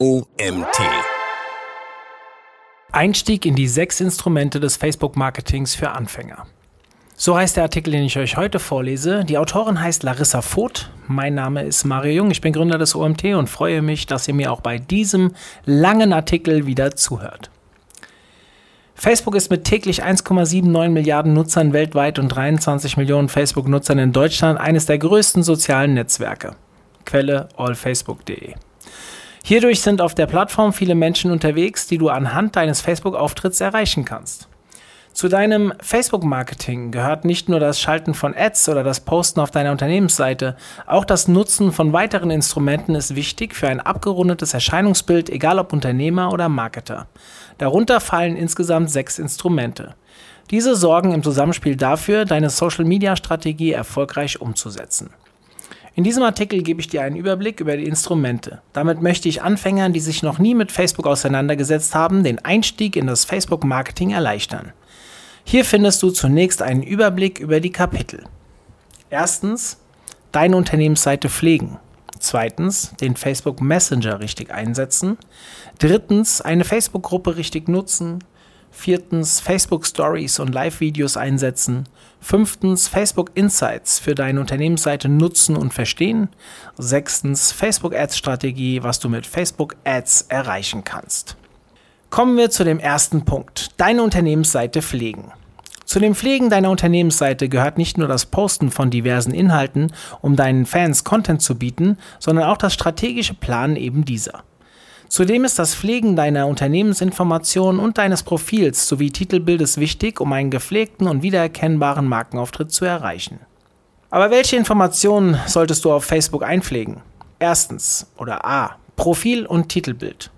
OMT. Einstieg in die sechs Instrumente des Facebook-Marketings für Anfänger. So heißt der Artikel, den ich euch heute vorlese. Die Autorin heißt Larissa Voth. Mein Name ist Mario Jung. Ich bin Gründer des OMT und freue mich, dass ihr mir auch bei diesem langen Artikel wieder zuhört. Facebook ist mit täglich 1,79 Milliarden Nutzern weltweit und 23 Millionen Facebook-Nutzern in Deutschland eines der größten sozialen Netzwerke. Quelle allfacebook.de. Hierdurch sind auf der Plattform viele Menschen unterwegs, die du anhand deines Facebook-Auftritts erreichen kannst. Zu deinem Facebook-Marketing gehört nicht nur das Schalten von Ads oder das Posten auf deiner Unternehmensseite, auch das Nutzen von weiteren Instrumenten ist wichtig für ein abgerundetes Erscheinungsbild, egal ob Unternehmer oder Marketer. Darunter fallen insgesamt sechs Instrumente. Diese sorgen im Zusammenspiel dafür, deine Social-Media-Strategie erfolgreich umzusetzen. In diesem Artikel gebe ich dir einen Überblick über die Instrumente. Damit möchte ich Anfängern, die sich noch nie mit Facebook auseinandergesetzt haben, den Einstieg in das Facebook-Marketing erleichtern. Hier findest du zunächst einen Überblick über die Kapitel. Erstens, deine Unternehmensseite pflegen. Zweitens, den Facebook Messenger richtig einsetzen. Drittens, eine Facebook-Gruppe richtig nutzen. Viertens, Facebook Stories und Live-Videos einsetzen. Fünftens, Facebook Insights für deine Unternehmensseite nutzen und verstehen. Sechstens, Facebook Ads Strategie, was du mit Facebook Ads erreichen kannst. Kommen wir zu dem ersten Punkt. Deine Unternehmensseite pflegen. Zu dem Pflegen deiner Unternehmensseite gehört nicht nur das Posten von diversen Inhalten, um deinen Fans Content zu bieten, sondern auch das strategische Planen eben dieser. Zudem ist das Pflegen deiner Unternehmensinformationen und deines Profils sowie Titelbildes wichtig, um einen gepflegten und wiedererkennbaren Markenauftritt zu erreichen. Aber welche Informationen solltest du auf Facebook einpflegen? Erstens oder A. Profil und Titelbild.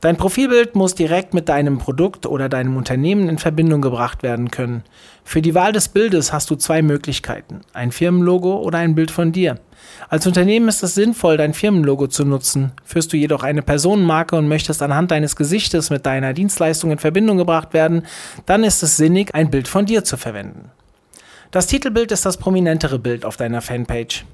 Dein Profilbild muss direkt mit deinem Produkt oder deinem Unternehmen in Verbindung gebracht werden können. Für die Wahl des Bildes hast du zwei Möglichkeiten, ein Firmenlogo oder ein Bild von dir. Als Unternehmen ist es sinnvoll, dein Firmenlogo zu nutzen. Führst du jedoch eine Personenmarke und möchtest anhand deines Gesichtes mit deiner Dienstleistung in Verbindung gebracht werden, dann ist es sinnig, ein Bild von dir zu verwenden. Das Titelbild ist das prominentere Bild auf deiner Fanpage.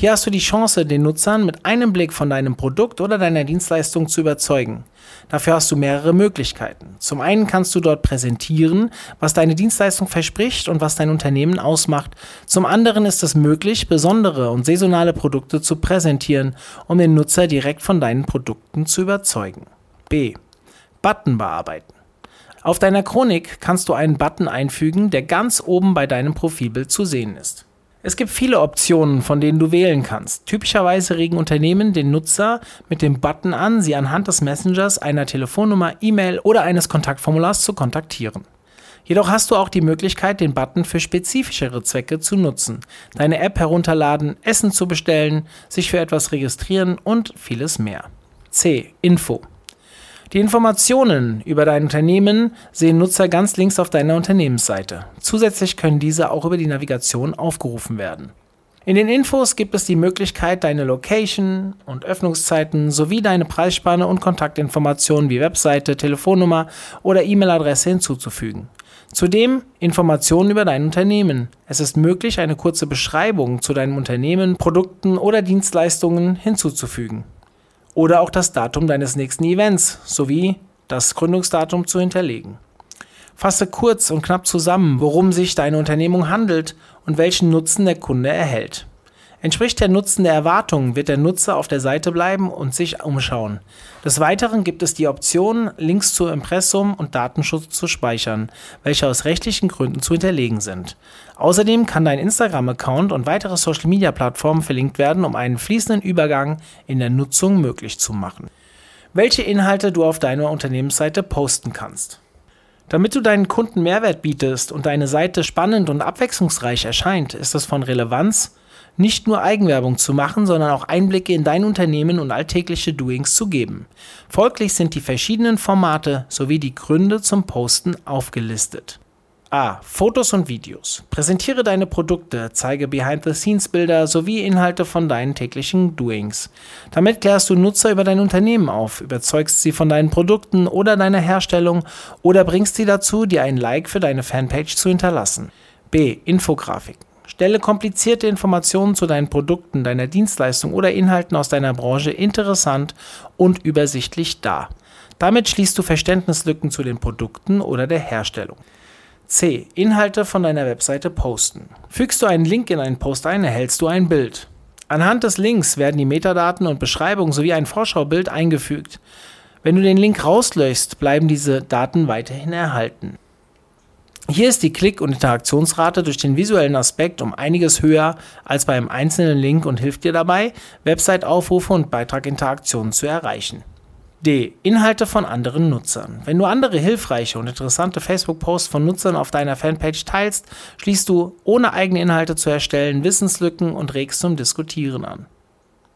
Hier hast du die Chance, den Nutzern mit einem Blick von deinem Produkt oder deiner Dienstleistung zu überzeugen. Dafür hast du mehrere Möglichkeiten. Zum einen kannst du dort präsentieren, was deine Dienstleistung verspricht und was dein Unternehmen ausmacht. Zum anderen ist es möglich, besondere und saisonale Produkte zu präsentieren, um den Nutzer direkt von deinen Produkten zu überzeugen. B. Button bearbeiten. Auf deiner Chronik kannst du einen Button einfügen, der ganz oben bei deinem Profilbild zu sehen ist. Es gibt viele Optionen, von denen du wählen kannst. Typischerweise regen Unternehmen den Nutzer mit dem Button an, sie anhand des Messengers, einer Telefonnummer, E-Mail oder eines Kontaktformulars zu kontaktieren. Jedoch hast du auch die Möglichkeit, den Button für spezifischere Zwecke zu nutzen. Deine App herunterladen, Essen zu bestellen, sich für etwas registrieren und vieles mehr. C. Info. Die Informationen über dein Unternehmen sehen Nutzer ganz links auf deiner Unternehmensseite. Zusätzlich können diese auch über die Navigation aufgerufen werden. In den Infos gibt es die Möglichkeit, deine Location und Öffnungszeiten sowie deine Preisspanne und Kontaktinformationen wie Webseite, Telefonnummer oder E-Mail-Adresse hinzuzufügen. Zudem Informationen über dein Unternehmen. Es ist möglich, eine kurze Beschreibung zu deinem Unternehmen, Produkten oder Dienstleistungen hinzuzufügen oder auch das Datum deines nächsten Events sowie das Gründungsdatum zu hinterlegen. Fasse kurz und knapp zusammen, worum sich deine Unternehmung handelt und welchen Nutzen der Kunde erhält. Entspricht der Nutzen der Erwartungen, wird der Nutzer auf der Seite bleiben und sich umschauen. Des Weiteren gibt es die Option, Links zu Impressum und Datenschutz zu speichern, welche aus rechtlichen Gründen zu hinterlegen sind. Außerdem kann dein Instagram-Account und weitere Social-Media-Plattformen verlinkt werden, um einen fließenden Übergang in der Nutzung möglich zu machen. Welche Inhalte du auf deiner Unternehmensseite posten kannst. Damit du deinen Kunden Mehrwert bietest und deine Seite spannend und abwechslungsreich erscheint, ist es von Relevanz, nicht nur Eigenwerbung zu machen, sondern auch Einblicke in dein Unternehmen und alltägliche Doings zu geben. Folglich sind die verschiedenen Formate sowie die Gründe zum Posten aufgelistet. A. Fotos und Videos. Präsentiere deine Produkte, zeige Behind-the-Scenes-Bilder sowie Inhalte von deinen täglichen Doings. Damit klärst du Nutzer über dein Unternehmen auf, überzeugst sie von deinen Produkten oder deiner Herstellung oder bringst sie dazu, dir ein Like für deine Fanpage zu hinterlassen. B. Infografik. Stelle komplizierte Informationen zu deinen Produkten, deiner Dienstleistung oder Inhalten aus deiner Branche interessant und übersichtlich dar. Damit schließt du Verständnislücken zu den Produkten oder der Herstellung. C. Inhalte von deiner Webseite posten. Fügst du einen Link in einen Post ein, erhältst du ein Bild. Anhand des Links werden die Metadaten und Beschreibung sowie ein Vorschaubild eingefügt. Wenn du den Link rauslöschst, bleiben diese Daten weiterhin erhalten. Hier ist die Klick- und Interaktionsrate durch den visuellen Aspekt um einiges höher als bei einem einzelnen Link und hilft dir dabei, Website-Aufrufe und Beitraginteraktionen zu erreichen. D. Inhalte von anderen Nutzern. Wenn du andere hilfreiche und interessante Facebook-Posts von Nutzern auf deiner Fanpage teilst, schließt du, ohne eigene Inhalte zu erstellen, Wissenslücken und regst zum Diskutieren an.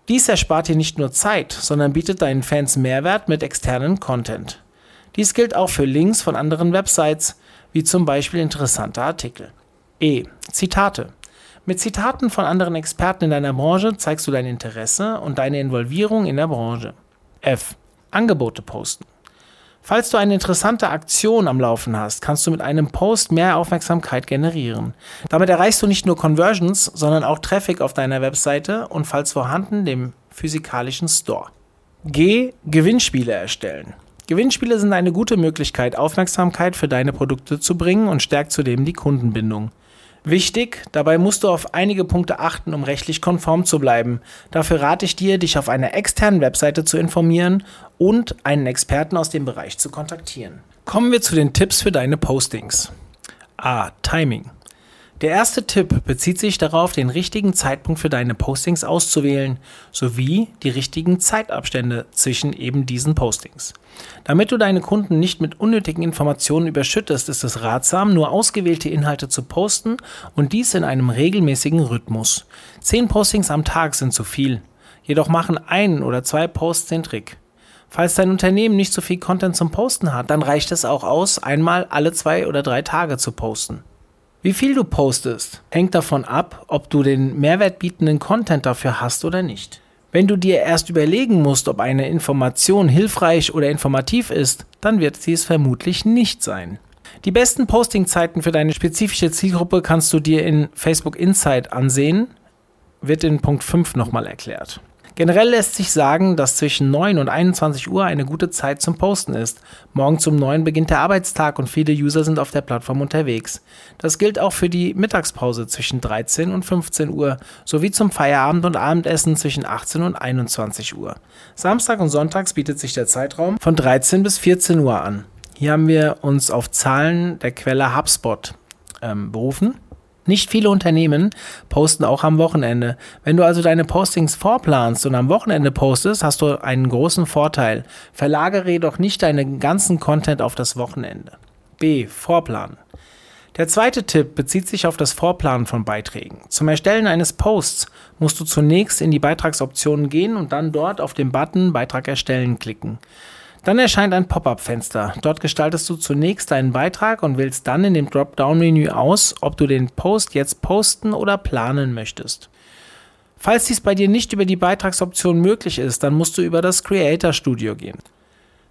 Dies erspart dir nicht nur Zeit, sondern bietet deinen Fans Mehrwert mit externen Content. Dies gilt auch für Links von anderen Websites, wie zum Beispiel interessante Artikel. E. Zitate. Mit Zitaten von anderen Experten in deiner Branche zeigst du dein Interesse und deine Involvierung in der Branche. F. Angebote posten. Falls du eine interessante Aktion am Laufen hast, kannst du mit einem Post mehr Aufmerksamkeit generieren. Damit erreichst du nicht nur Conversions, sondern auch Traffic auf deiner Webseite und falls vorhanden dem physikalischen Store. G. Gewinnspiele erstellen. Gewinnspiele sind eine gute Möglichkeit, Aufmerksamkeit für deine Produkte zu bringen und stärkt zudem die Kundenbindung. Wichtig, dabei musst du auf einige Punkte achten, um rechtlich konform zu bleiben. Dafür rate ich dir, dich auf einer externen Webseite zu informieren und einen Experten aus dem Bereich zu kontaktieren. Kommen wir zu den Tipps für deine Postings. A. Timing. Der erste Tipp bezieht sich darauf, den richtigen Zeitpunkt für deine Postings auszuwählen, sowie die richtigen Zeitabstände zwischen eben diesen Postings. Damit du deine Kunden nicht mit unnötigen Informationen überschüttest, ist es ratsam, nur ausgewählte Inhalte zu posten und dies in einem regelmäßigen Rhythmus. Zehn Postings am Tag sind zu viel, jedoch machen ein oder zwei Posts den Trick. Falls dein Unternehmen nicht so viel Content zum Posten hat, dann reicht es auch aus, einmal alle zwei oder drei Tage zu posten. Wie viel du postest, hängt davon ab, ob du den mehrwertbietenden Content dafür hast oder nicht. Wenn du dir erst überlegen musst, ob eine Information hilfreich oder informativ ist, dann wird sie es vermutlich nicht sein. Die besten Postingzeiten für deine spezifische Zielgruppe kannst du dir in Facebook Insight ansehen, wird in Punkt 5 nochmal erklärt. Generell lässt sich sagen, dass zwischen 9 und 21 Uhr eine gute Zeit zum Posten ist. Morgens um 9 beginnt der Arbeitstag und viele User sind auf der Plattform unterwegs. Das gilt auch für die Mittagspause zwischen 13 und 15 Uhr sowie zum Feierabend und Abendessen zwischen 18 und 21 Uhr. Samstag und Sonntags bietet sich der Zeitraum von 13 bis 14 Uhr an. Hier haben wir uns auf Zahlen der Quelle HubSpot ähm, berufen. Nicht viele Unternehmen posten auch am Wochenende. Wenn du also deine Postings vorplanst und am Wochenende postest, hast du einen großen Vorteil. Verlagere jedoch nicht deinen ganzen Content auf das Wochenende. B. Vorplanen. Der zweite Tipp bezieht sich auf das Vorplanen von Beiträgen. Zum Erstellen eines Posts musst du zunächst in die Beitragsoptionen gehen und dann dort auf den Button Beitrag erstellen klicken. Dann erscheint ein Pop-up-Fenster. Dort gestaltest du zunächst deinen Beitrag und wählst dann in dem Dropdown-Menü aus, ob du den Post jetzt posten oder planen möchtest. Falls dies bei dir nicht über die Beitragsoption möglich ist, dann musst du über das Creator Studio gehen.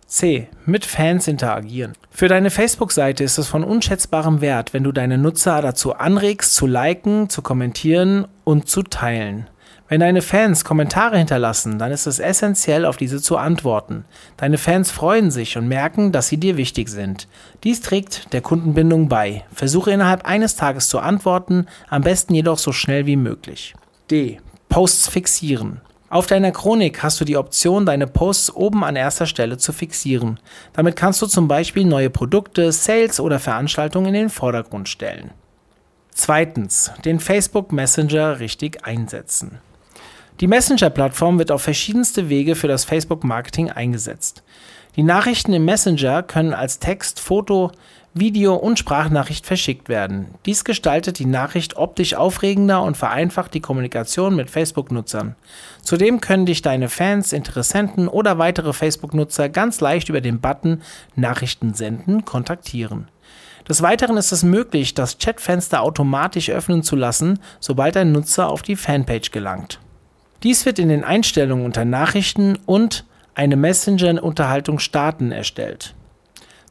C. Mit Fans interagieren. Für deine Facebook-Seite ist es von unschätzbarem Wert, wenn du deine Nutzer dazu anregst, zu liken, zu kommentieren und zu teilen. Wenn deine Fans Kommentare hinterlassen, dann ist es essentiell, auf diese zu antworten. Deine Fans freuen sich und merken, dass sie dir wichtig sind. Dies trägt der Kundenbindung bei. Versuche innerhalb eines Tages zu antworten, am besten jedoch so schnell wie möglich. D. Posts fixieren. Auf deiner Chronik hast du die Option, deine Posts oben an erster Stelle zu fixieren. Damit kannst du zum Beispiel neue Produkte, Sales oder Veranstaltungen in den Vordergrund stellen. Zweitens, den Facebook Messenger richtig einsetzen. Die Messenger-Plattform wird auf verschiedenste Wege für das Facebook-Marketing eingesetzt. Die Nachrichten im Messenger können als Text, Foto, Video und Sprachnachricht verschickt werden. Dies gestaltet die Nachricht optisch aufregender und vereinfacht die Kommunikation mit Facebook-Nutzern. Zudem können dich deine Fans, Interessenten oder weitere Facebook-Nutzer ganz leicht über den Button Nachrichten senden kontaktieren. Des Weiteren ist es möglich, das Chatfenster automatisch öffnen zu lassen, sobald ein Nutzer auf die Fanpage gelangt. Dies wird in den Einstellungen unter Nachrichten und eine Messenger-Unterhaltung starten erstellt.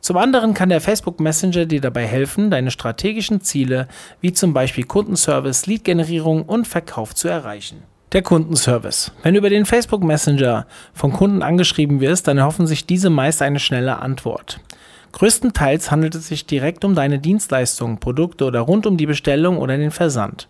Zum anderen kann der Facebook Messenger dir dabei helfen, deine strategischen Ziele wie zum Beispiel Kundenservice, Lead-Generierung und Verkauf zu erreichen. Der Kundenservice. Wenn du über den Facebook Messenger von Kunden angeschrieben wirst, dann erhoffen sich diese meist eine schnelle Antwort. Größtenteils handelt es sich direkt um deine Dienstleistungen, Produkte oder rund um die Bestellung oder den Versand.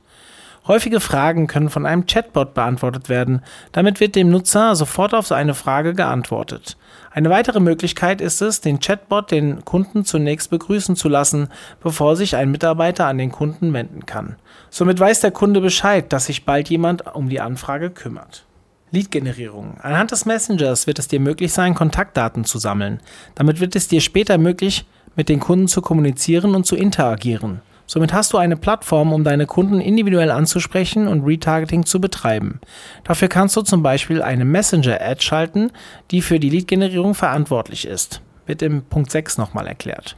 Häufige Fragen können von einem Chatbot beantwortet werden. Damit wird dem Nutzer sofort auf seine Frage geantwortet. Eine weitere Möglichkeit ist es, den Chatbot den Kunden zunächst begrüßen zu lassen, bevor sich ein Mitarbeiter an den Kunden wenden kann. Somit weiß der Kunde Bescheid, dass sich bald jemand um die Anfrage kümmert. Lead-Generierung. Anhand des Messengers wird es dir möglich sein, Kontaktdaten zu sammeln. Damit wird es dir später möglich, mit den Kunden zu kommunizieren und zu interagieren. Somit hast du eine Plattform, um deine Kunden individuell anzusprechen und Retargeting zu betreiben. Dafür kannst du zum Beispiel eine Messenger-Ad schalten, die für die Lead-Generierung verantwortlich ist. Wird im Punkt 6 nochmal erklärt.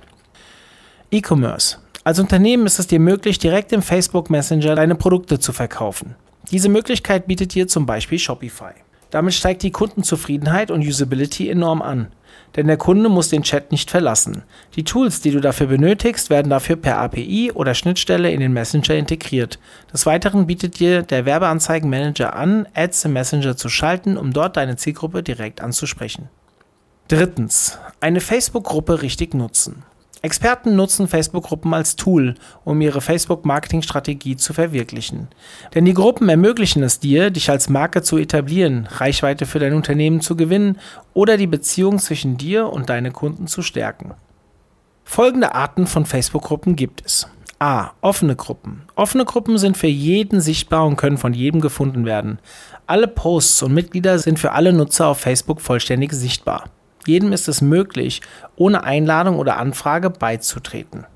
E-Commerce. Als Unternehmen ist es dir möglich, direkt im Facebook Messenger deine Produkte zu verkaufen. Diese Möglichkeit bietet dir zum Beispiel Shopify. Damit steigt die Kundenzufriedenheit und Usability enorm an denn der Kunde muss den Chat nicht verlassen. Die Tools, die du dafür benötigst, werden dafür per API oder Schnittstelle in den Messenger integriert. Des Weiteren bietet dir der Werbeanzeigenmanager an, Ads im Messenger zu schalten, um dort deine Zielgruppe direkt anzusprechen. Drittens, eine Facebook-Gruppe richtig nutzen. Experten nutzen Facebook-Gruppen als Tool, um ihre Facebook-Marketing-Strategie zu verwirklichen. Denn die Gruppen ermöglichen es dir, dich als Marke zu etablieren, Reichweite für dein Unternehmen zu gewinnen oder die Beziehung zwischen dir und deinen Kunden zu stärken. Folgende Arten von Facebook-Gruppen gibt es. A. Offene Gruppen. Offene Gruppen sind für jeden sichtbar und können von jedem gefunden werden. Alle Posts und Mitglieder sind für alle Nutzer auf Facebook vollständig sichtbar. Jedem ist es möglich, ohne Einladung oder Anfrage beizutreten.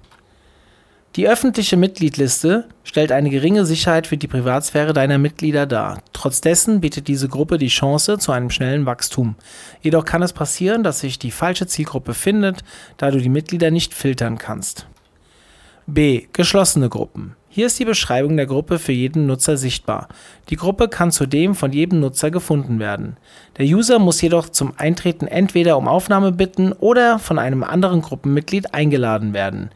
Die öffentliche Mitgliedliste stellt eine geringe Sicherheit für die Privatsphäre deiner Mitglieder dar. Trotz bietet diese Gruppe die Chance zu einem schnellen Wachstum. Jedoch kann es passieren, dass sich die falsche Zielgruppe findet, da du die Mitglieder nicht filtern kannst. B. Geschlossene Gruppen. Hier ist die Beschreibung der Gruppe für jeden Nutzer sichtbar. Die Gruppe kann zudem von jedem Nutzer gefunden werden. Der User muss jedoch zum Eintreten entweder um Aufnahme bitten oder von einem anderen Gruppenmitglied eingeladen werden.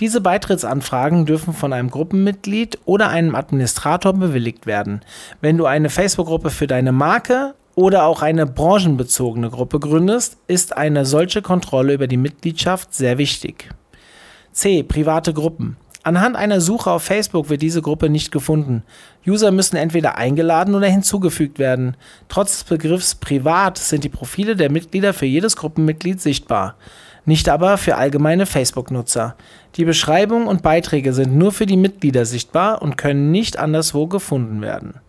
Diese Beitrittsanfragen dürfen von einem Gruppenmitglied oder einem Administrator bewilligt werden. Wenn du eine Facebook-Gruppe für deine Marke oder auch eine branchenbezogene Gruppe gründest, ist eine solche Kontrolle über die Mitgliedschaft sehr wichtig. C. Private Gruppen. Anhand einer Suche auf Facebook wird diese Gruppe nicht gefunden. User müssen entweder eingeladen oder hinzugefügt werden. Trotz des Begriffs privat sind die Profile der Mitglieder für jedes Gruppenmitglied sichtbar. Nicht aber für allgemeine Facebook-Nutzer. Die Beschreibung und Beiträge sind nur für die Mitglieder sichtbar und können nicht anderswo gefunden werden.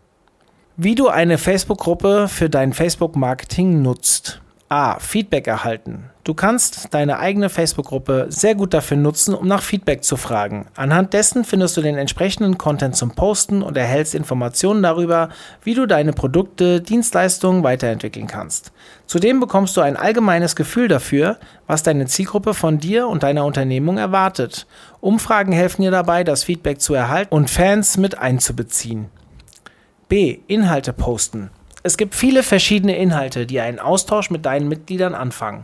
Wie du eine Facebook-Gruppe für dein Facebook-Marketing nutzt. A. Feedback erhalten. Du kannst deine eigene Facebook-Gruppe sehr gut dafür nutzen, um nach Feedback zu fragen. Anhand dessen findest du den entsprechenden Content zum Posten und erhältst Informationen darüber, wie du deine Produkte, Dienstleistungen weiterentwickeln kannst. Zudem bekommst du ein allgemeines Gefühl dafür, was deine Zielgruppe von dir und deiner Unternehmung erwartet. Umfragen helfen dir dabei, das Feedback zu erhalten und Fans mit einzubeziehen. B. Inhalte posten. Es gibt viele verschiedene Inhalte, die einen Austausch mit deinen Mitgliedern anfangen.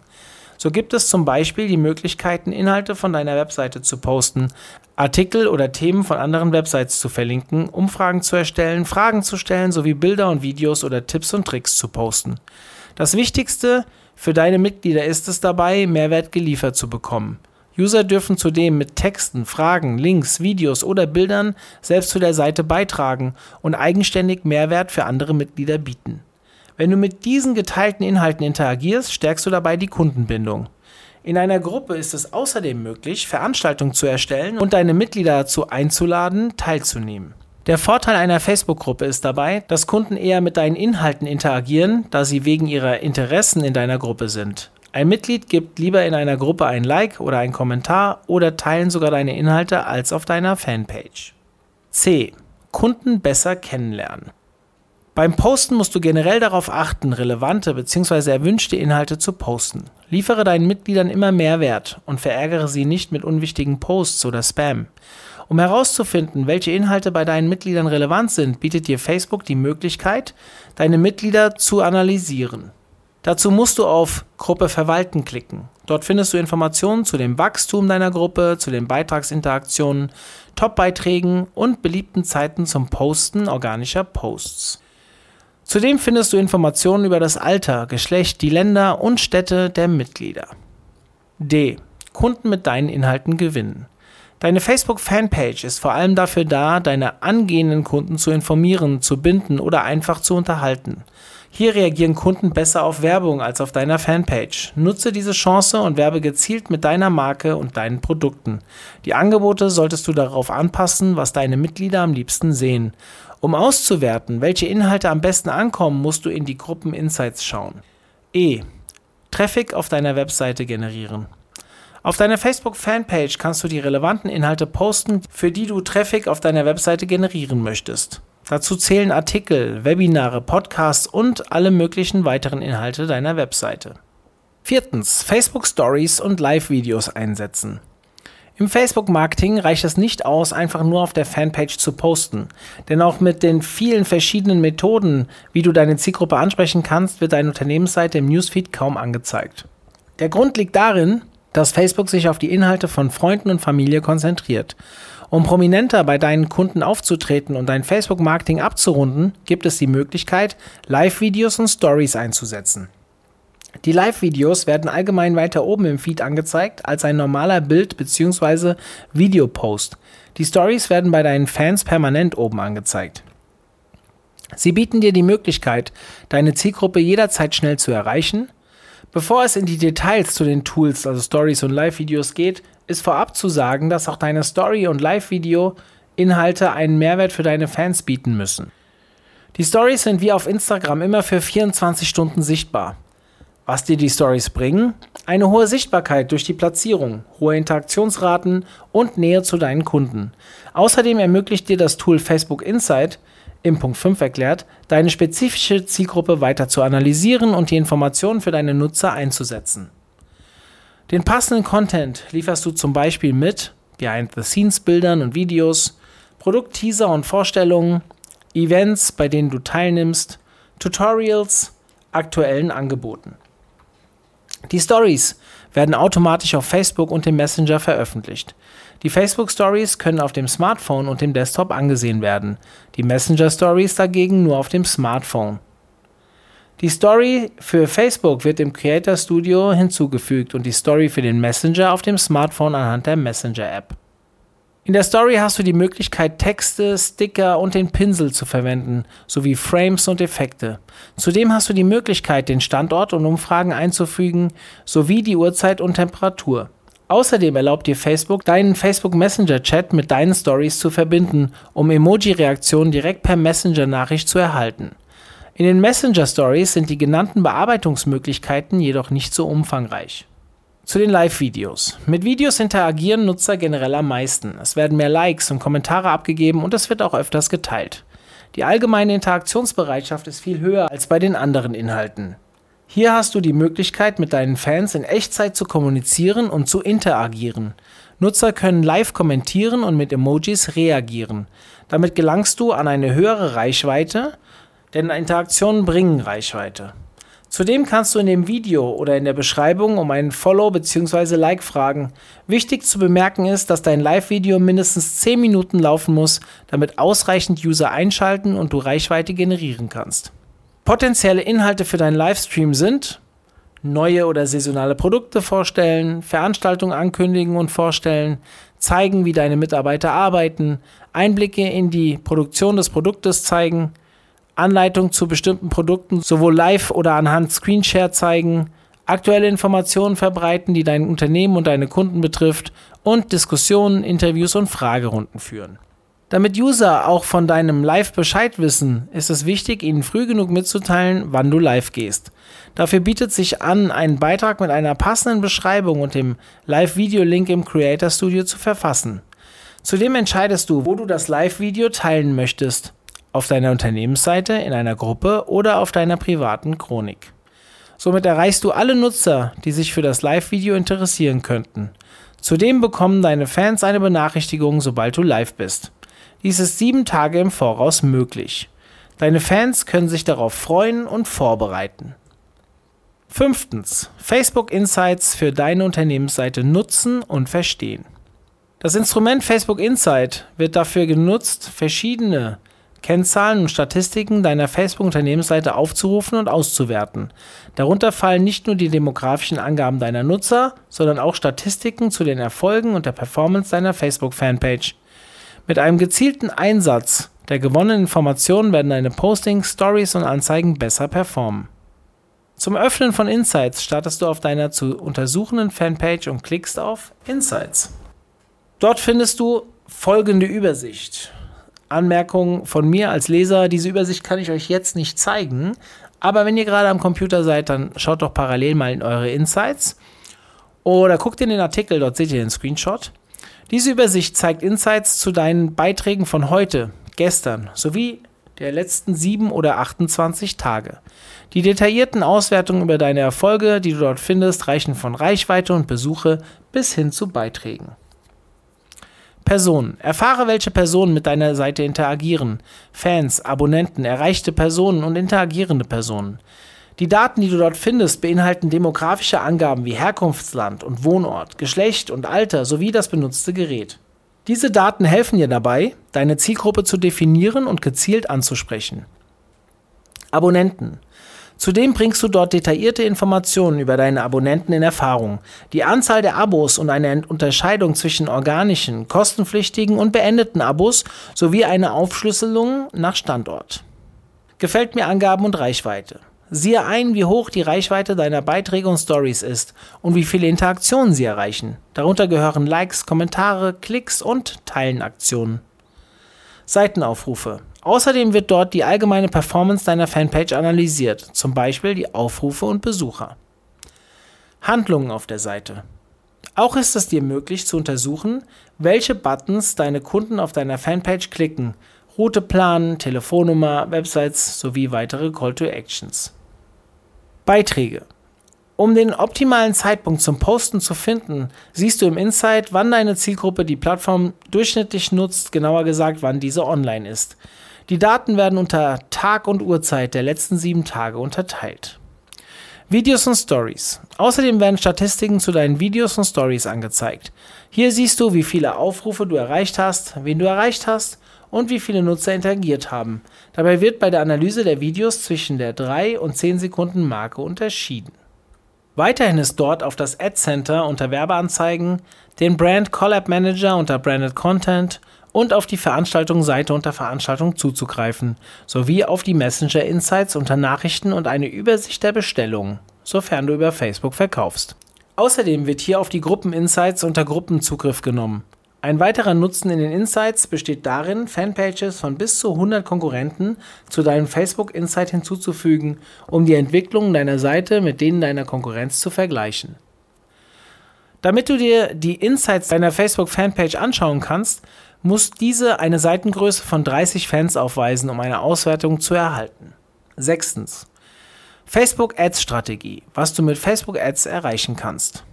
So gibt es zum Beispiel die Möglichkeiten, Inhalte von deiner Webseite zu posten, Artikel oder Themen von anderen Websites zu verlinken, Umfragen zu erstellen, Fragen zu stellen sowie Bilder und Videos oder Tipps und Tricks zu posten. Das Wichtigste für deine Mitglieder ist es dabei, Mehrwert geliefert zu bekommen. User dürfen zudem mit Texten, Fragen, Links, Videos oder Bildern selbst zu der Seite beitragen und eigenständig Mehrwert für andere Mitglieder bieten. Wenn du mit diesen geteilten Inhalten interagierst, stärkst du dabei die Kundenbindung. In einer Gruppe ist es außerdem möglich, Veranstaltungen zu erstellen und deine Mitglieder dazu einzuladen, teilzunehmen. Der Vorteil einer Facebook-Gruppe ist dabei, dass Kunden eher mit deinen Inhalten interagieren, da sie wegen ihrer Interessen in deiner Gruppe sind. Ein Mitglied gibt lieber in einer Gruppe ein Like oder einen Kommentar oder teilen sogar deine Inhalte als auf deiner Fanpage. C. Kunden besser kennenlernen. Beim Posten musst du generell darauf achten, relevante bzw. erwünschte Inhalte zu posten. Liefere deinen Mitgliedern immer Mehrwert und verärgere sie nicht mit unwichtigen Posts oder Spam. Um herauszufinden, welche Inhalte bei deinen Mitgliedern relevant sind, bietet dir Facebook die Möglichkeit, deine Mitglieder zu analysieren. Dazu musst du auf Gruppe verwalten klicken. Dort findest du Informationen zu dem Wachstum deiner Gruppe, zu den Beitragsinteraktionen, Top-Beiträgen und beliebten Zeiten zum Posten organischer Posts. Zudem findest du Informationen über das Alter, Geschlecht, die Länder und Städte der Mitglieder. D. Kunden mit deinen Inhalten gewinnen. Deine Facebook-Fanpage ist vor allem dafür da, deine angehenden Kunden zu informieren, zu binden oder einfach zu unterhalten. Hier reagieren Kunden besser auf Werbung als auf deiner Fanpage. Nutze diese Chance und werbe gezielt mit deiner Marke und deinen Produkten. Die Angebote solltest du darauf anpassen, was deine Mitglieder am liebsten sehen. Um auszuwerten, welche Inhalte am besten ankommen, musst du in die Gruppen Insights schauen. E. Traffic auf deiner Webseite generieren. Auf deiner Facebook-Fanpage kannst du die relevanten Inhalte posten, für die du Traffic auf deiner Webseite generieren möchtest. Dazu zählen Artikel, Webinare, Podcasts und alle möglichen weiteren Inhalte deiner Webseite. Viertens, Facebook Stories und Live-Videos einsetzen. Im Facebook-Marketing reicht es nicht aus, einfach nur auf der Fanpage zu posten. Denn auch mit den vielen verschiedenen Methoden, wie du deine Zielgruppe ansprechen kannst, wird deine Unternehmensseite im Newsfeed kaum angezeigt. Der Grund liegt darin, dass Facebook sich auf die Inhalte von Freunden und Familie konzentriert. Um prominenter bei deinen Kunden aufzutreten und dein Facebook-Marketing abzurunden, gibt es die Möglichkeit, Live-Videos und Stories einzusetzen. Die Live-Videos werden allgemein weiter oben im Feed angezeigt als ein normaler Bild- bzw. Videopost. Die Stories werden bei deinen Fans permanent oben angezeigt. Sie bieten dir die Möglichkeit, deine Zielgruppe jederzeit schnell zu erreichen, Bevor es in die Details zu den Tools, also Stories und Live-Videos geht, ist vorab zu sagen, dass auch deine Story- und Live-Video-Inhalte einen Mehrwert für deine Fans bieten müssen. Die Stories sind wie auf Instagram immer für 24 Stunden sichtbar. Was dir die Stories bringen? Eine hohe Sichtbarkeit durch die Platzierung, hohe Interaktionsraten und Nähe zu deinen Kunden. Außerdem ermöglicht dir das Tool Facebook Insight, im Punkt 5 erklärt, deine spezifische Zielgruppe weiter zu analysieren und die Informationen für deine Nutzer einzusetzen. Den passenden Content lieferst du zum Beispiel mit Behind-the-Scenes-Bildern und Videos, Produktteaser und Vorstellungen, Events, bei denen du teilnimmst, Tutorials, aktuellen Angeboten. Die Stories werden automatisch auf Facebook und dem Messenger veröffentlicht. Die Facebook Stories können auf dem Smartphone und dem Desktop angesehen werden, die Messenger Stories dagegen nur auf dem Smartphone. Die Story für Facebook wird im Creator Studio hinzugefügt und die Story für den Messenger auf dem Smartphone anhand der Messenger App. In der Story hast du die Möglichkeit, Texte, Sticker und den Pinsel zu verwenden, sowie Frames und Effekte. Zudem hast du die Möglichkeit, den Standort und Umfragen einzufügen, sowie die Uhrzeit und Temperatur. Außerdem erlaubt dir Facebook, deinen Facebook Messenger Chat mit deinen Stories zu verbinden, um Emoji-Reaktionen direkt per Messenger-Nachricht zu erhalten. In den Messenger Stories sind die genannten Bearbeitungsmöglichkeiten jedoch nicht so umfangreich. Zu den Live-Videos. Mit Videos interagieren Nutzer generell am meisten. Es werden mehr Likes und Kommentare abgegeben und es wird auch öfters geteilt. Die allgemeine Interaktionsbereitschaft ist viel höher als bei den anderen Inhalten. Hier hast du die Möglichkeit, mit deinen Fans in Echtzeit zu kommunizieren und zu interagieren. Nutzer können live kommentieren und mit Emojis reagieren. Damit gelangst du an eine höhere Reichweite, denn Interaktionen bringen Reichweite. Zudem kannst du in dem Video oder in der Beschreibung um einen Follow bzw. Like fragen. Wichtig zu bemerken ist, dass dein Live-Video mindestens 10 Minuten laufen muss, damit ausreichend User einschalten und du Reichweite generieren kannst. Potenzielle Inhalte für deinen Livestream sind neue oder saisonale Produkte vorstellen, Veranstaltungen ankündigen und vorstellen, zeigen, wie deine Mitarbeiter arbeiten, Einblicke in die Produktion des Produktes zeigen, Anleitung zu bestimmten Produkten sowohl live oder anhand Screenshare zeigen, aktuelle Informationen verbreiten, die dein Unternehmen und deine Kunden betrifft und Diskussionen, Interviews und Fragerunden führen. Damit User auch von deinem Live Bescheid wissen, ist es wichtig, ihnen früh genug mitzuteilen, wann du live gehst. Dafür bietet sich an, einen Beitrag mit einer passenden Beschreibung und dem Live-Video-Link im Creator Studio zu verfassen. Zudem entscheidest du, wo du das Live-Video teilen möchtest auf deiner Unternehmensseite, in einer Gruppe oder auf deiner privaten Chronik. Somit erreichst du alle Nutzer, die sich für das Live-Video interessieren könnten. Zudem bekommen deine Fans eine Benachrichtigung, sobald du live bist. Dies ist sieben Tage im Voraus möglich. Deine Fans können sich darauf freuen und vorbereiten. Fünftens. Facebook Insights für deine Unternehmensseite nutzen und verstehen. Das Instrument Facebook Insight wird dafür genutzt, verschiedene Kennzahlen und Statistiken deiner Facebook-Unternehmensseite aufzurufen und auszuwerten. Darunter fallen nicht nur die demografischen Angaben deiner Nutzer, sondern auch Statistiken zu den Erfolgen und der Performance deiner Facebook-Fanpage. Mit einem gezielten Einsatz der gewonnenen Informationen werden deine Postings, Stories und Anzeigen besser performen. Zum Öffnen von Insights startest du auf deiner zu untersuchenden Fanpage und klickst auf Insights. Dort findest du folgende Übersicht. Anmerkung von mir als Leser, diese Übersicht kann ich euch jetzt nicht zeigen, aber wenn ihr gerade am Computer seid, dann schaut doch parallel mal in eure Insights oder guckt in den Artikel, dort seht ihr den Screenshot. Diese Übersicht zeigt Insights zu deinen Beiträgen von heute, gestern sowie der letzten 7 oder 28 Tage. Die detaillierten Auswertungen über deine Erfolge, die du dort findest, reichen von Reichweite und Besuche bis hin zu Beiträgen. Personen. Erfahre, welche Personen mit deiner Seite interagieren. Fans, Abonnenten, erreichte Personen und interagierende Personen. Die Daten, die du dort findest, beinhalten demografische Angaben wie Herkunftsland und Wohnort, Geschlecht und Alter sowie das benutzte Gerät. Diese Daten helfen dir dabei, deine Zielgruppe zu definieren und gezielt anzusprechen. Abonnenten. Zudem bringst du dort detaillierte Informationen über deine Abonnenten in Erfahrung, die Anzahl der Abos und eine Unterscheidung zwischen organischen, kostenpflichtigen und beendeten Abos sowie eine Aufschlüsselung nach Standort. Gefällt mir Angaben und Reichweite. Siehe ein, wie hoch die Reichweite deiner Beiträge und Stories ist und wie viele Interaktionen sie erreichen. Darunter gehören Likes, Kommentare, Klicks und Teilenaktionen. Seitenaufrufe. Außerdem wird dort die allgemeine Performance deiner Fanpage analysiert, zum Beispiel die Aufrufe und Besucher. Handlungen auf der Seite. Auch ist es dir möglich zu untersuchen, welche Buttons deine Kunden auf deiner Fanpage klicken, Route planen, Telefonnummer, Websites sowie weitere Call to Actions. Beiträge. Um den optimalen Zeitpunkt zum Posten zu finden, siehst du im Insight, wann deine Zielgruppe die Plattform durchschnittlich nutzt, genauer gesagt, wann diese online ist. Die Daten werden unter Tag und Uhrzeit der letzten sieben Tage unterteilt. Videos und Stories. Außerdem werden Statistiken zu deinen Videos und Stories angezeigt. Hier siehst du, wie viele Aufrufe du erreicht hast, wen du erreicht hast und wie viele Nutzer interagiert haben. Dabei wird bei der Analyse der Videos zwischen der 3 und 10 Sekunden Marke unterschieden. Weiterhin ist dort auf das Ad Center unter Werbeanzeigen, den Brand Collab Manager unter Branded Content und auf die Veranstaltungsseite unter Veranstaltung zuzugreifen, sowie auf die Messenger Insights unter Nachrichten und eine Übersicht der Bestellungen, sofern du über Facebook verkaufst. Außerdem wird hier auf die Gruppen Insights unter Gruppen Zugriff genommen. Ein weiterer Nutzen in den Insights besteht darin, Fanpages von bis zu 100 Konkurrenten zu deinem Facebook Insight hinzuzufügen, um die Entwicklung deiner Seite mit denen deiner Konkurrenz zu vergleichen. Damit du dir die Insights deiner Facebook Fanpage anschauen kannst, muss diese eine Seitengröße von 30 Fans aufweisen, um eine Auswertung zu erhalten. Sechstens. Facebook Ads Strategie, was du mit Facebook Ads erreichen kannst.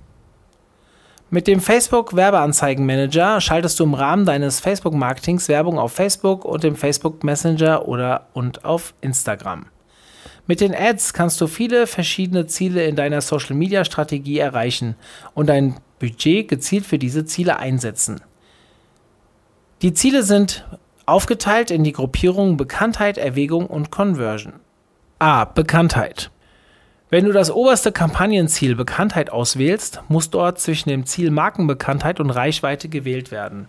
Mit dem Facebook Werbeanzeigen Manager schaltest du im Rahmen deines Facebook Marketings Werbung auf Facebook und dem Facebook Messenger oder und auf Instagram. Mit den Ads kannst du viele verschiedene Ziele in deiner Social Media Strategie erreichen und dein Budget gezielt für diese Ziele einsetzen. Die Ziele sind aufgeteilt in die Gruppierungen Bekanntheit, Erwägung und Conversion. A. Bekanntheit. Wenn du das oberste Kampagnenziel Bekanntheit auswählst, muss dort zwischen dem Ziel Markenbekanntheit und Reichweite gewählt werden.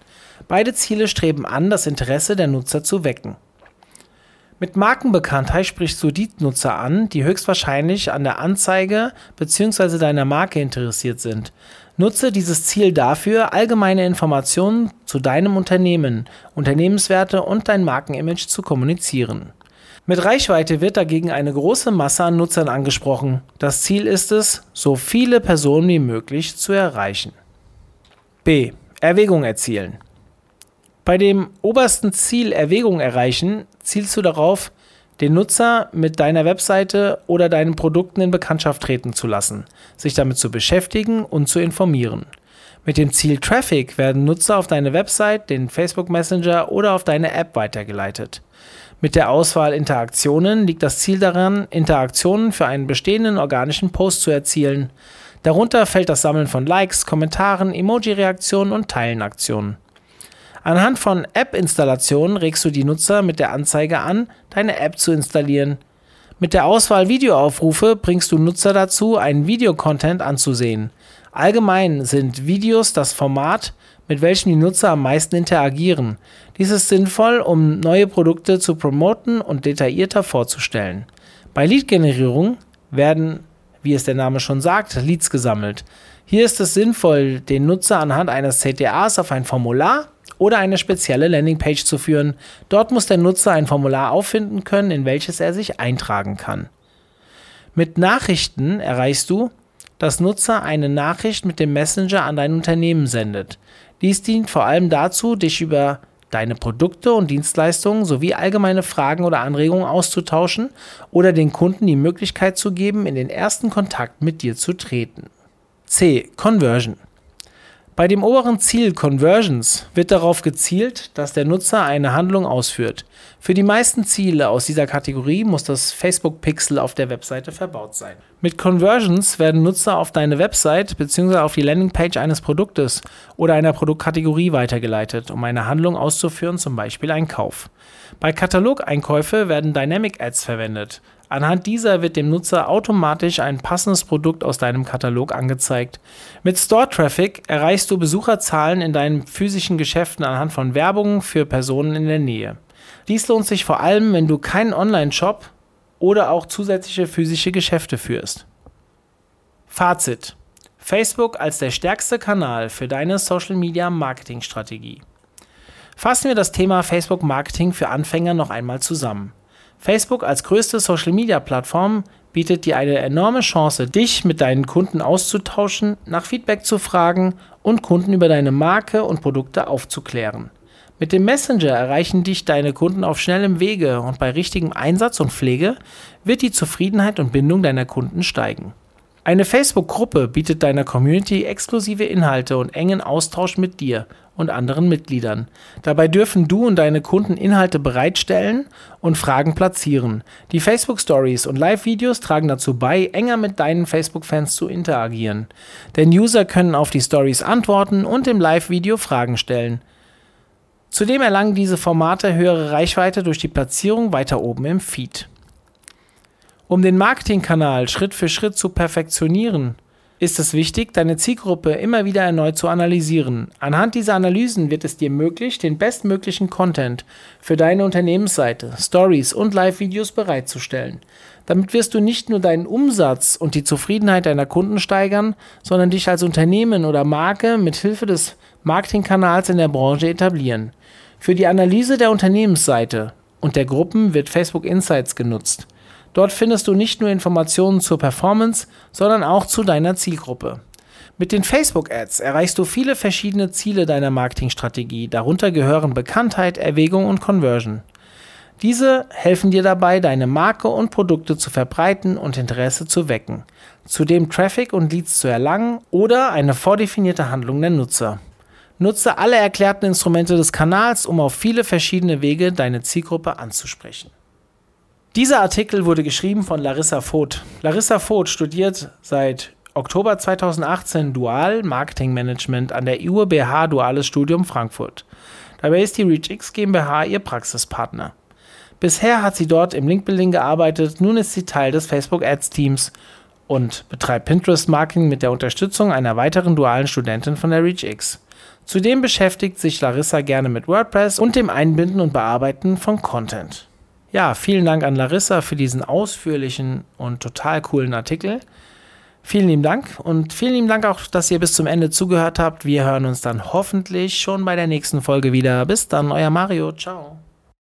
Beide Ziele streben an, das Interesse der Nutzer zu wecken. Mit Markenbekanntheit sprichst du die Nutzer an, die höchstwahrscheinlich an der Anzeige bzw. deiner Marke interessiert sind. Nutze dieses Ziel dafür, allgemeine Informationen zu deinem Unternehmen, Unternehmenswerte und dein Markenimage zu kommunizieren. Mit Reichweite wird dagegen eine große Masse an Nutzern angesprochen. Das Ziel ist es, so viele Personen wie möglich zu erreichen. B. Erwägung erzielen. Bei dem obersten Ziel Erwägung erreichen zielst du darauf, den Nutzer mit deiner Webseite oder deinen Produkten in Bekanntschaft treten zu lassen, sich damit zu beschäftigen und zu informieren. Mit dem Ziel Traffic werden Nutzer auf deine Website, den Facebook Messenger oder auf deine App weitergeleitet. Mit der Auswahl Interaktionen liegt das Ziel daran, Interaktionen für einen bestehenden organischen Post zu erzielen. Darunter fällt das Sammeln von Likes, Kommentaren, Emoji-Reaktionen und Teilenaktionen. Anhand von App-Installationen regst du die Nutzer mit der Anzeige an, deine App zu installieren. Mit der Auswahl Videoaufrufe bringst du Nutzer dazu, einen Videocontent anzusehen. Allgemein sind Videos das Format, mit welchem die Nutzer am meisten interagieren. Dies ist sinnvoll, um neue Produkte zu promoten und detaillierter vorzustellen. Bei Lead-Generierung werden, wie es der Name schon sagt, Leads gesammelt. Hier ist es sinnvoll, den Nutzer anhand eines CTAs auf ein Formular oder eine spezielle Landingpage zu führen. Dort muss der Nutzer ein Formular auffinden können, in welches er sich eintragen kann. Mit Nachrichten erreichst du, dass Nutzer eine Nachricht mit dem Messenger an dein Unternehmen sendet. Dies dient vor allem dazu, dich über deine Produkte und Dienstleistungen sowie allgemeine Fragen oder Anregungen auszutauschen oder den Kunden die Möglichkeit zu geben, in den ersten Kontakt mit dir zu treten. C. Conversion. Bei dem oberen Ziel Conversions wird darauf gezielt, dass der Nutzer eine Handlung ausführt. Für die meisten Ziele aus dieser Kategorie muss das Facebook-Pixel auf der Webseite verbaut sein. Mit Conversions werden Nutzer auf deine Website bzw. auf die Landingpage eines Produktes oder einer Produktkategorie weitergeleitet, um eine Handlung auszuführen, zum Beispiel einen Kauf. Bei Katalogeinkäufe werden Dynamic Ads verwendet. Anhand dieser wird dem Nutzer automatisch ein passendes Produkt aus deinem Katalog angezeigt. Mit Store Traffic erreichst du Besucherzahlen in deinen physischen Geschäften anhand von Werbung für Personen in der Nähe. Dies lohnt sich vor allem, wenn du keinen Online-Shop oder auch zusätzliche physische Geschäfte führst. Fazit. Facebook als der stärkste Kanal für deine Social Media Marketing Strategie. Fassen wir das Thema Facebook Marketing für Anfänger noch einmal zusammen. Facebook als größte Social-Media-Plattform bietet dir eine enorme Chance, dich mit deinen Kunden auszutauschen, nach Feedback zu fragen und Kunden über deine Marke und Produkte aufzuklären. Mit dem Messenger erreichen dich deine Kunden auf schnellem Wege und bei richtigem Einsatz und Pflege wird die Zufriedenheit und Bindung deiner Kunden steigen. Eine Facebook-Gruppe bietet deiner Community exklusive Inhalte und engen Austausch mit dir und anderen Mitgliedern. Dabei dürfen du und deine Kunden Inhalte bereitstellen und Fragen platzieren. Die Facebook Stories und Live-Videos tragen dazu bei, enger mit deinen Facebook-Fans zu interagieren. Denn User können auf die Stories antworten und im Live-Video Fragen stellen. Zudem erlangen diese Formate höhere Reichweite durch die Platzierung weiter oben im Feed. Um den Marketingkanal Schritt für Schritt zu perfektionieren, ist es wichtig, deine Zielgruppe immer wieder erneut zu analysieren. Anhand dieser Analysen wird es dir möglich, den bestmöglichen Content für deine Unternehmensseite, Stories und Live-Videos bereitzustellen. Damit wirst du nicht nur deinen Umsatz und die Zufriedenheit deiner Kunden steigern, sondern dich als Unternehmen oder Marke mit Hilfe des Marketingkanals in der Branche etablieren. Für die Analyse der Unternehmensseite und der Gruppen wird Facebook Insights genutzt. Dort findest du nicht nur Informationen zur Performance, sondern auch zu deiner Zielgruppe. Mit den Facebook-Ads erreichst du viele verschiedene Ziele deiner Marketingstrategie. Darunter gehören Bekanntheit, Erwägung und Conversion. Diese helfen dir dabei, deine Marke und Produkte zu verbreiten und Interesse zu wecken, zudem Traffic und Leads zu erlangen oder eine vordefinierte Handlung der Nutzer. Nutze alle erklärten Instrumente des Kanals, um auf viele verschiedene Wege deine Zielgruppe anzusprechen. Dieser Artikel wurde geschrieben von Larissa Voth. Larissa Voth studiert seit Oktober 2018 Dual Marketing Management an der IUBH Duales Studium Frankfurt. Dabei ist die ReachX GmbH ihr Praxispartner. Bisher hat sie dort im Linkbuilding gearbeitet, nun ist sie Teil des Facebook Ads Teams und betreibt Pinterest Marketing mit der Unterstützung einer weiteren dualen Studentin von der ReachX. Zudem beschäftigt sich Larissa gerne mit WordPress und dem Einbinden und Bearbeiten von Content. Ja, vielen Dank an Larissa für diesen ausführlichen und total coolen Artikel. Vielen lieben Dank und vielen lieben Dank auch, dass ihr bis zum Ende zugehört habt. Wir hören uns dann hoffentlich schon bei der nächsten Folge wieder. Bis dann, euer Mario. Ciao.